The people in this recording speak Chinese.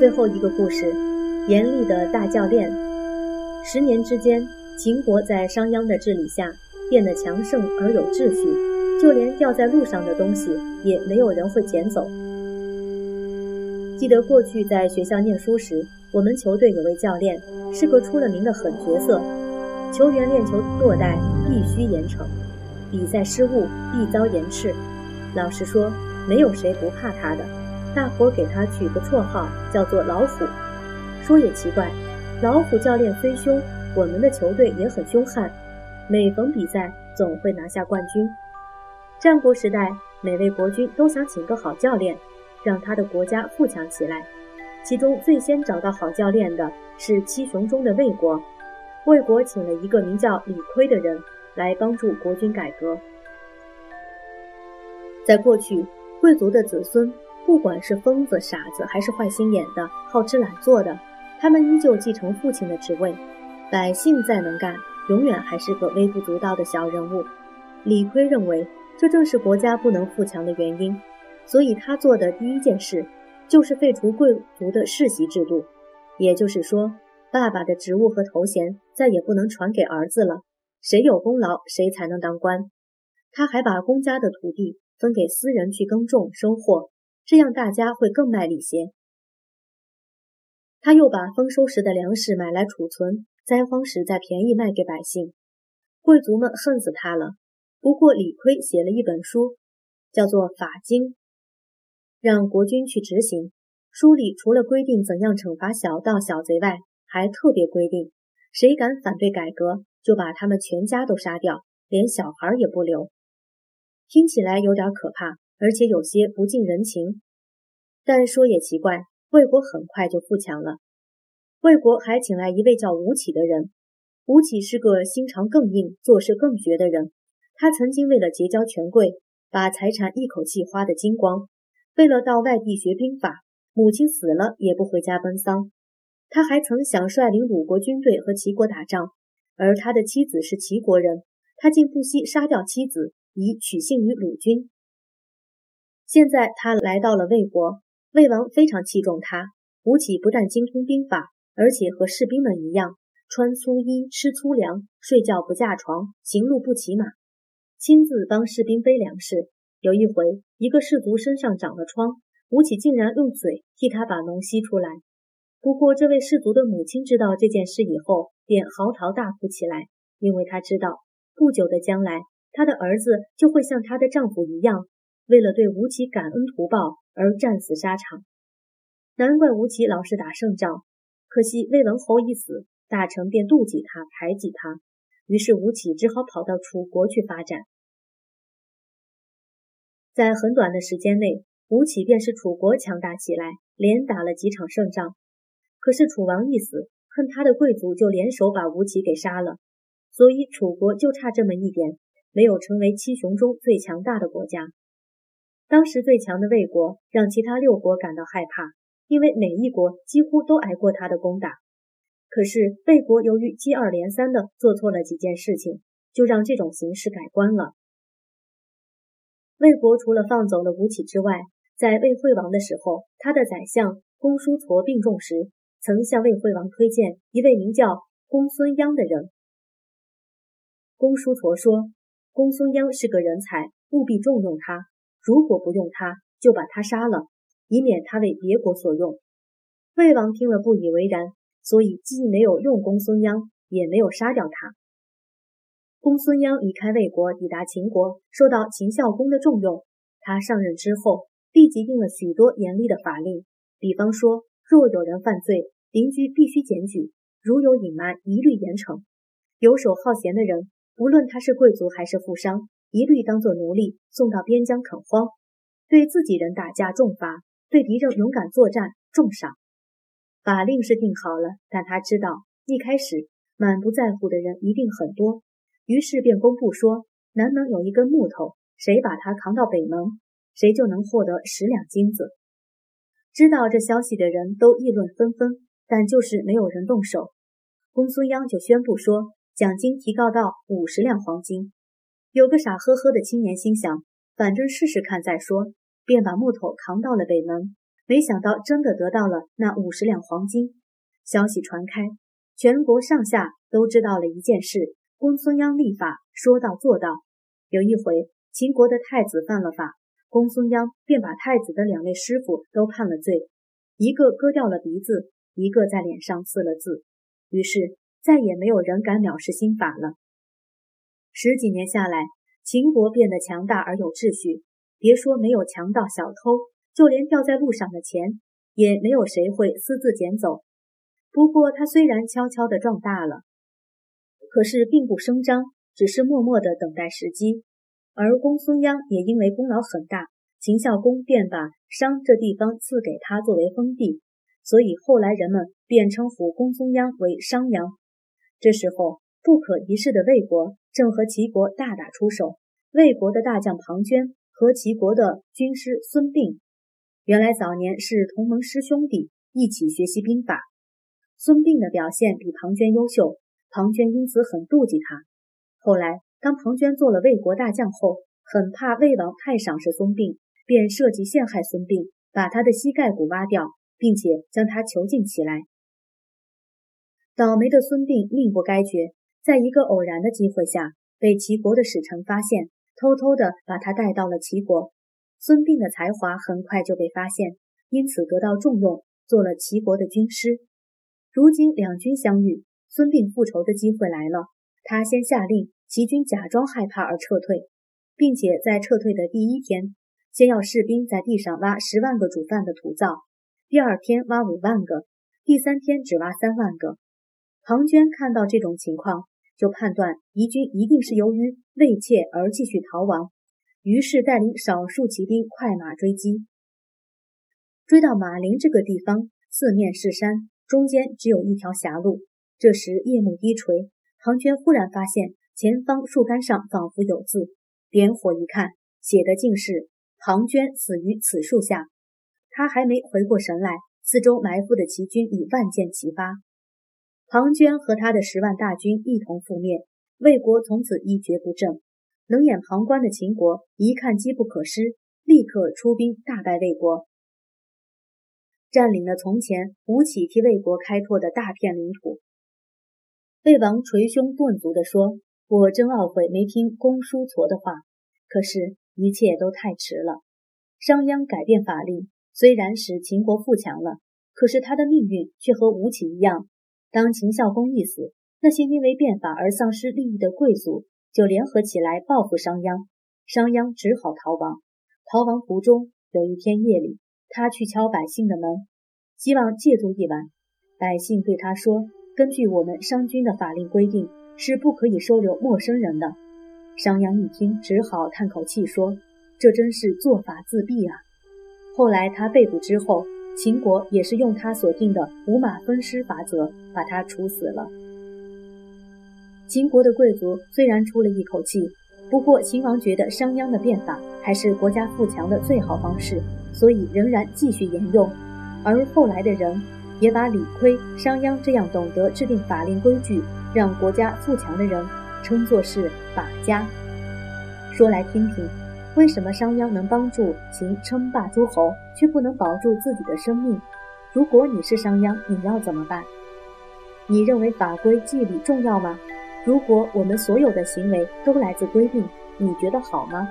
最后一个故事，严厉的大教练。十年之间，秦国在商鞅的治理下变得强盛而有秩序，就连掉在路上的东西也没有人会捡走。记得过去在学校念书时，我们球队有位教练是个出了名的狠角色，球员练球堕怠必须严惩，比赛失误必遭严斥。老实说，没有谁不怕他的。大伙给他取个绰号，叫做“老虎”。说也奇怪，老虎教练虽凶，我们的球队也很凶悍，每逢比赛总会拿下冠军。战国时代，每位国君都想请个好教练，让他的国家富强起来。其中最先找到好教练的是七雄中的魏国。魏国请了一个名叫李悝的人来帮助国君改革。在过去，贵族的子孙。不管是疯子、傻子，还是坏心眼的、好吃懒做的，他们依旧继承父亲的职位。百姓再能干，永远还是个微不足道的小人物。李悝认为，这正是国家不能富强的原因，所以他做的第一件事就是废除贵族的世袭制度。也就是说，爸爸的职务和头衔再也不能传给儿子了，谁有功劳谁才能当官。他还把公家的土地分给私人去耕种收获。这样大家会更卖力些。他又把丰收时的粮食买来储存，灾荒时再便宜卖给百姓。贵族们恨死他了。不过李悝写了一本书，叫做《法经》，让国君去执行。书里除了规定怎样惩罚小盗小贼外，还特别规定，谁敢反对改革，就把他们全家都杀掉，连小孩也不留。听起来有点可怕。而且有些不近人情，但说也奇怪，魏国很快就富强了。魏国还请来一位叫吴起的人，吴起是个心肠更硬、做事更绝的人。他曾经为了结交权贵，把财产一口气花得精光；为了到外地学兵法，母亲死了也不回家奔丧。他还曾想率领鲁国军队和齐国打仗，而他的妻子是齐国人，他竟不惜杀掉妻子，以取信于鲁军。现在他来到了魏国，魏王非常器重他。吴起不但精通兵法，而且和士兵们一样，穿粗衣，吃粗粮，睡觉不架床，行路不骑马，亲自帮士兵背粮食。有一回，一个士卒身上长了疮，吴起竟然用嘴替他把脓吸出来。不过，这位士卒的母亲知道这件事以后，便嚎啕大哭起来，因为她知道不久的将来，她的儿子就会像她的丈夫一样。为了对吴起感恩图报而战死沙场，难怪吴起老是打胜仗。可惜魏文侯一死，大臣便妒忌他，排挤他，于是吴起只好跑到楚国去发展。在很短的时间内，吴起便使楚国强大起来，连打了几场胜仗。可是楚王一死，恨他的贵族就联手把吴起给杀了，所以楚国就差这么一点，没有成为七雄中最强大的国家。当时最强的魏国让其他六国感到害怕，因为每一国几乎都挨过他的攻打。可是魏国由于接二连三的做错了几件事情，就让这种形势改观了。魏国除了放走了吴起之外，在魏惠王的时候，他的宰相公叔痤病重时，曾向魏惠王推荐一位名叫公孙鞅的人。公叔痤说：“公孙鞅是个人才，务必重用他。”如果不用他，就把他杀了，以免他为别国所用。魏王听了不以为然，所以既没有用公孙鞅，也没有杀掉他。公孙鞅离开魏国，抵达秦国，受到秦孝公的重用。他上任之后，立即定了许多严厉的法令，比方说，若有人犯罪，邻居必须检举；如有隐瞒，一律严惩。游手好闲的人，无论他是贵族还是富商。一律当作奴隶送到边疆垦荒，对自己人打架重罚，对敌人勇敢作战重赏。法令是定好了，但他知道一开始满不在乎的人一定很多，于是便公布说：南门有一根木头，谁把它扛到北门，谁就能获得十两金子。知道这消息的人都议论纷纷，但就是没有人动手。公孙鞅就宣布说，奖金提高到五十两黄金。有个傻呵呵的青年心想，反正试试看再说，便把木头扛到了北门。没想到真的得到了那五十两黄金。消息传开，全国上下都知道了一件事：公孙鞅立法说到做到。有一回，秦国的太子犯了法，公孙鞅便把太子的两位师傅都判了罪，一个割掉了鼻子，一个在脸上刺了字。于是再也没有人敢藐视新法了。十几年下来，秦国变得强大而有秩序。别说没有强盗小偷，就连掉在路上的钱，也没有谁会私自捡走。不过，他虽然悄悄地壮大了，可是并不声张，只是默默地等待时机。而公孙鞅也因为功劳很大，秦孝公便把商这地方赐给他作为封地，所以后来人们便称呼公孙鞅为商鞅。这时候，不可一世的魏国正和齐国大打出手。魏国的大将庞涓和齐国的军师孙膑，原来早年是同盟师兄弟，一起学习兵法。孙膑的表现比庞涓优秀，庞涓因此很妒忌他。后来，当庞涓做了魏国大将后，很怕魏王太赏识孙膑，便设计陷害孙膑，把他的膝盖骨挖掉，并且将他囚禁起来。倒霉的孙膑命不该绝。在一个偶然的机会下，被齐国的使臣发现，偷偷的把他带到了齐国。孙膑的才华很快就被发现，因此得到重用，做了齐国的军师。如今两军相遇，孙膑复仇的机会来了。他先下令齐军假装害怕而撤退，并且在撤退的第一天，先要士兵在地上挖十万个煮饭的土灶，第二天挖五万个，第三天只挖三万个。庞涓看到这种情况。就判断敌军一定是由于畏怯而继续逃亡，于是带领少数骑兵快马追击。追到马陵这个地方，四面是山，中间只有一条狭路。这时夜幕低垂，庞涓忽然发现前方树干上仿佛有字，点火一看，写的竟是“庞涓死于此树下”。他还没回过神来，四周埋伏的齐军已万箭齐发。庞涓和他的十万大军一同覆灭，魏国从此一蹶不振。冷眼旁观的秦国一看机不可失，立刻出兵大败魏国，占领了从前吴起替魏国开拓的大片领土。魏王捶胸顿足地说：“我真懊悔没听公叔痤的话，可是，一切都太迟了。商鞅改变法令，虽然使秦国富强了，可是他的命运却和吴起一样。”当秦孝公一死，那些因为变法而丧失利益的贵族就联合起来报复商鞅，商鞅只好逃亡。逃亡途中，有一天夜里，他去敲百姓的门，希望借住一晚。百姓对他说：“根据我们商君的法令规定，是不可以收留陌生人的。”商鞅一听，只好叹口气说：“这真是做法自毙啊！”后来他被捕之后。秦国也是用他所定的五马分尸法则把他处死了。秦国的贵族虽然出了一口气，不过秦王觉得商鞅的变法还是国家富强的最好方式，所以仍然继续沿用。而后来的人也把李悝、商鞅这样懂得制定法令规矩、让国家富强的人称作是法家。说来听听。为什么商鞅能帮助秦称霸诸侯，却不能保住自己的生命？如果你是商鞅，你要怎么办？你认为法规纪律重要吗？如果我们所有的行为都来自规定，你觉得好吗？